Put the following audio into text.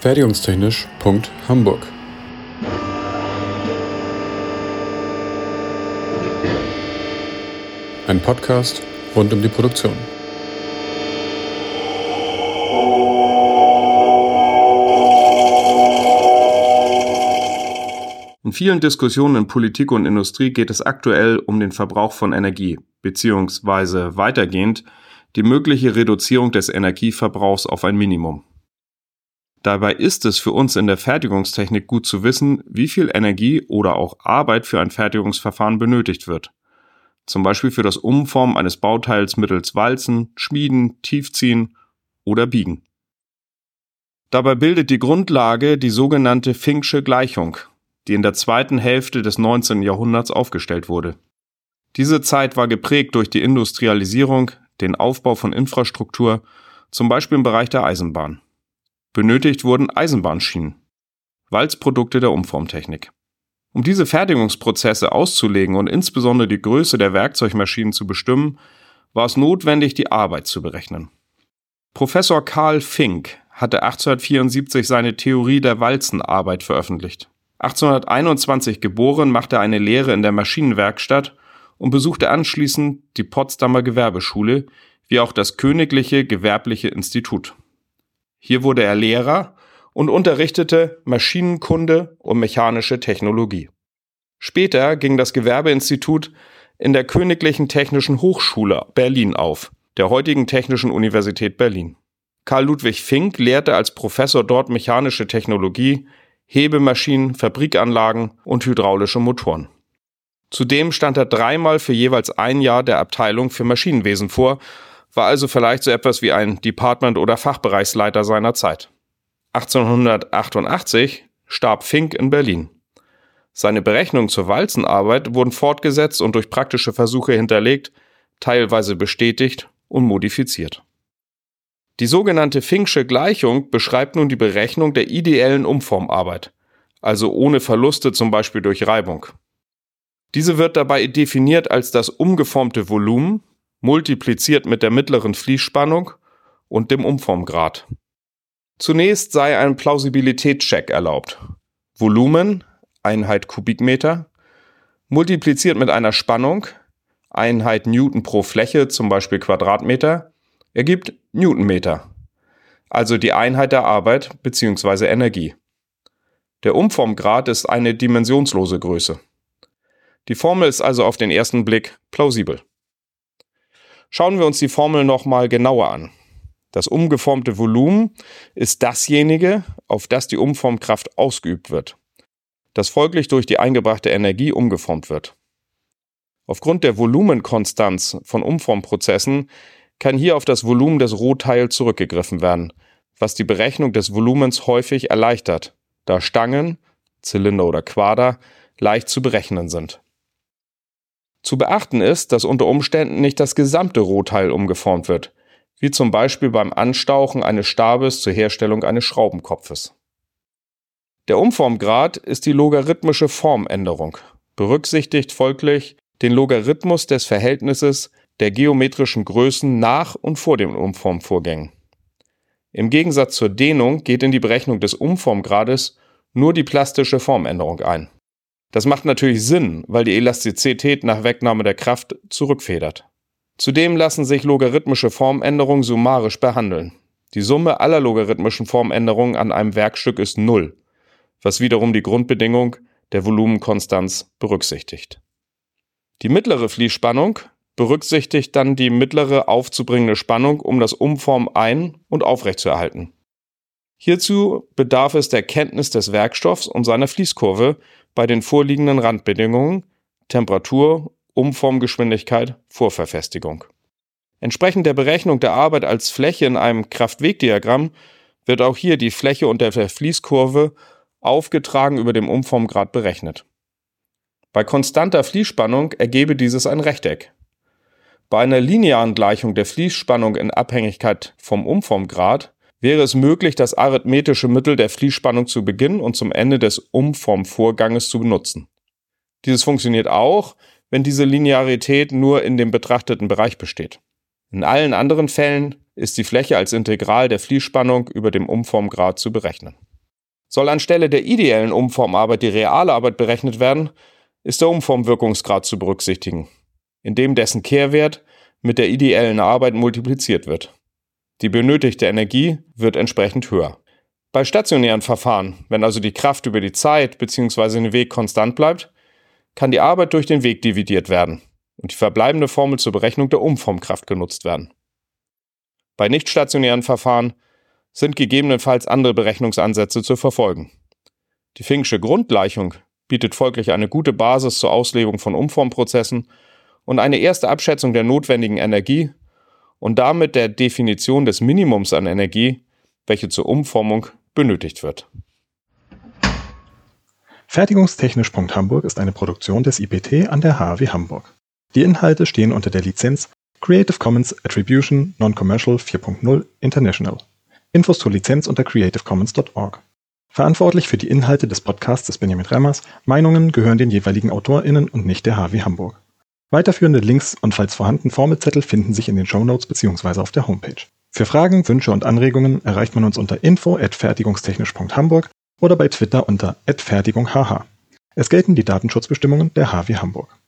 Fertigungstechnisch.hamburg Ein Podcast rund um die Produktion. In vielen Diskussionen in Politik und Industrie geht es aktuell um den Verbrauch von Energie, beziehungsweise weitergehend die mögliche Reduzierung des Energieverbrauchs auf ein Minimum. Dabei ist es für uns in der Fertigungstechnik gut zu wissen, wie viel Energie oder auch Arbeit für ein Fertigungsverfahren benötigt wird. Zum Beispiel für das Umformen eines Bauteils mittels Walzen, Schmieden, Tiefziehen oder Biegen. Dabei bildet die Grundlage die sogenannte Finksche Gleichung, die in der zweiten Hälfte des 19. Jahrhunderts aufgestellt wurde. Diese Zeit war geprägt durch die Industrialisierung, den Aufbau von Infrastruktur, zum Beispiel im Bereich der Eisenbahn. Benötigt wurden Eisenbahnschienen, Walzprodukte der Umformtechnik. Um diese Fertigungsprozesse auszulegen und insbesondere die Größe der Werkzeugmaschinen zu bestimmen, war es notwendig, die Arbeit zu berechnen. Professor Karl Fink hatte 1874 seine Theorie der Walzenarbeit veröffentlicht. 1821 geboren, machte er eine Lehre in der Maschinenwerkstatt und besuchte anschließend die Potsdamer Gewerbeschule wie auch das Königliche Gewerbliche Institut. Hier wurde er Lehrer und unterrichtete Maschinenkunde und mechanische Technologie. Später ging das Gewerbeinstitut in der Königlichen Technischen Hochschule Berlin auf, der heutigen Technischen Universität Berlin. Karl Ludwig Fink lehrte als Professor dort mechanische Technologie, Hebemaschinen, Fabrikanlagen und hydraulische Motoren. Zudem stand er dreimal für jeweils ein Jahr der Abteilung für Maschinenwesen vor, war also vielleicht so etwas wie ein Department- oder Fachbereichsleiter seiner Zeit. 1888 starb Fink in Berlin. Seine Berechnungen zur Walzenarbeit wurden fortgesetzt und durch praktische Versuche hinterlegt, teilweise bestätigt und modifiziert. Die sogenannte Finksche Gleichung beschreibt nun die Berechnung der ideellen Umformarbeit, also ohne Verluste zum Beispiel durch Reibung. Diese wird dabei definiert als das umgeformte Volumen multipliziert mit der mittleren Fließspannung und dem Umformgrad. Zunächst sei ein Plausibilitätscheck erlaubt. Volumen, Einheit Kubikmeter, multipliziert mit einer Spannung, Einheit Newton pro Fläche, zum Beispiel Quadratmeter, ergibt Newtonmeter, also die Einheit der Arbeit bzw. Energie. Der Umformgrad ist eine dimensionslose Größe. Die Formel ist also auf den ersten Blick plausibel. Schauen wir uns die Formel nochmal genauer an. Das umgeformte Volumen ist dasjenige, auf das die Umformkraft ausgeübt wird, das folglich durch die eingebrachte Energie umgeformt wird. Aufgrund der Volumenkonstanz von Umformprozessen kann hier auf das Volumen des Rohteils zurückgegriffen werden, was die Berechnung des Volumens häufig erleichtert, da Stangen, Zylinder oder Quader leicht zu berechnen sind. Zu beachten ist, dass unter Umständen nicht das gesamte Rohteil umgeformt wird, wie zum Beispiel beim Anstauchen eines Stabes zur Herstellung eines Schraubenkopfes. Der Umformgrad ist die logarithmische Formänderung, berücksichtigt folglich den Logarithmus des Verhältnisses der geometrischen Größen nach und vor den Umformvorgängen. Im Gegensatz zur Dehnung geht in die Berechnung des Umformgrades nur die plastische Formänderung ein. Das macht natürlich Sinn, weil die Elastizität nach Wegnahme der Kraft zurückfedert. Zudem lassen sich logarithmische Formänderungen summarisch behandeln. Die Summe aller logarithmischen Formänderungen an einem Werkstück ist Null, was wiederum die Grundbedingung der Volumenkonstanz berücksichtigt. Die mittlere Fließspannung berücksichtigt dann die mittlere aufzubringende Spannung, um das Umformen ein- und aufrechtzuerhalten. Hierzu bedarf es der Kenntnis des Werkstoffs und seiner Fließkurve bei den vorliegenden Randbedingungen Temperatur, Umformgeschwindigkeit, Vorverfestigung. Entsprechend der Berechnung der Arbeit als Fläche in einem Kraftwegdiagramm wird auch hier die Fläche unter der Fließkurve aufgetragen über dem Umformgrad berechnet. Bei konstanter Fließspannung ergebe dieses ein Rechteck. Bei einer linearen Gleichung der Fließspannung in Abhängigkeit vom Umformgrad wäre es möglich, das arithmetische Mittel der Fließspannung zu Beginn und zum Ende des Umformvorganges zu benutzen. Dieses funktioniert auch, wenn diese Linearität nur in dem betrachteten Bereich besteht. In allen anderen Fällen ist die Fläche als Integral der Fließspannung über dem Umformgrad zu berechnen. Soll anstelle der ideellen Umformarbeit die reale Arbeit berechnet werden, ist der Umformwirkungsgrad zu berücksichtigen, indem dessen Kehrwert mit der ideellen Arbeit multipliziert wird. Die benötigte Energie wird entsprechend höher. Bei stationären Verfahren, wenn also die Kraft über die Zeit bzw. den Weg konstant bleibt, kann die Arbeit durch den Weg dividiert werden und die verbleibende Formel zur Berechnung der Umformkraft genutzt werden. Bei nicht stationären Verfahren sind gegebenenfalls andere Berechnungsansätze zu verfolgen. Die Fink'sche Grundgleichung bietet folglich eine gute Basis zur Auslegung von Umformprozessen und eine erste Abschätzung der notwendigen Energie und damit der Definition des Minimums an Energie, welche zur Umformung benötigt wird. Fertigungstechnisch.hamburg ist eine Produktion des IPT an der HAW Hamburg. Die Inhalte stehen unter der Lizenz Creative Commons Attribution Non-Commercial 4.0 International. Infos zur Lizenz unter creativecommons.org. Verantwortlich für die Inhalte des Podcasts ist Benjamin Remmers. Meinungen gehören den jeweiligen AutorInnen und nicht der HW Hamburg. Weiterführende Links und falls vorhanden Formelzettel finden sich in den Shownotes bzw. auf der Homepage. Für Fragen, Wünsche und Anregungen erreicht man uns unter info@fertigungstechnisch.hamburg oder bei Twitter unter @fertigunghh. Es gelten die Datenschutzbestimmungen der HW Hamburg.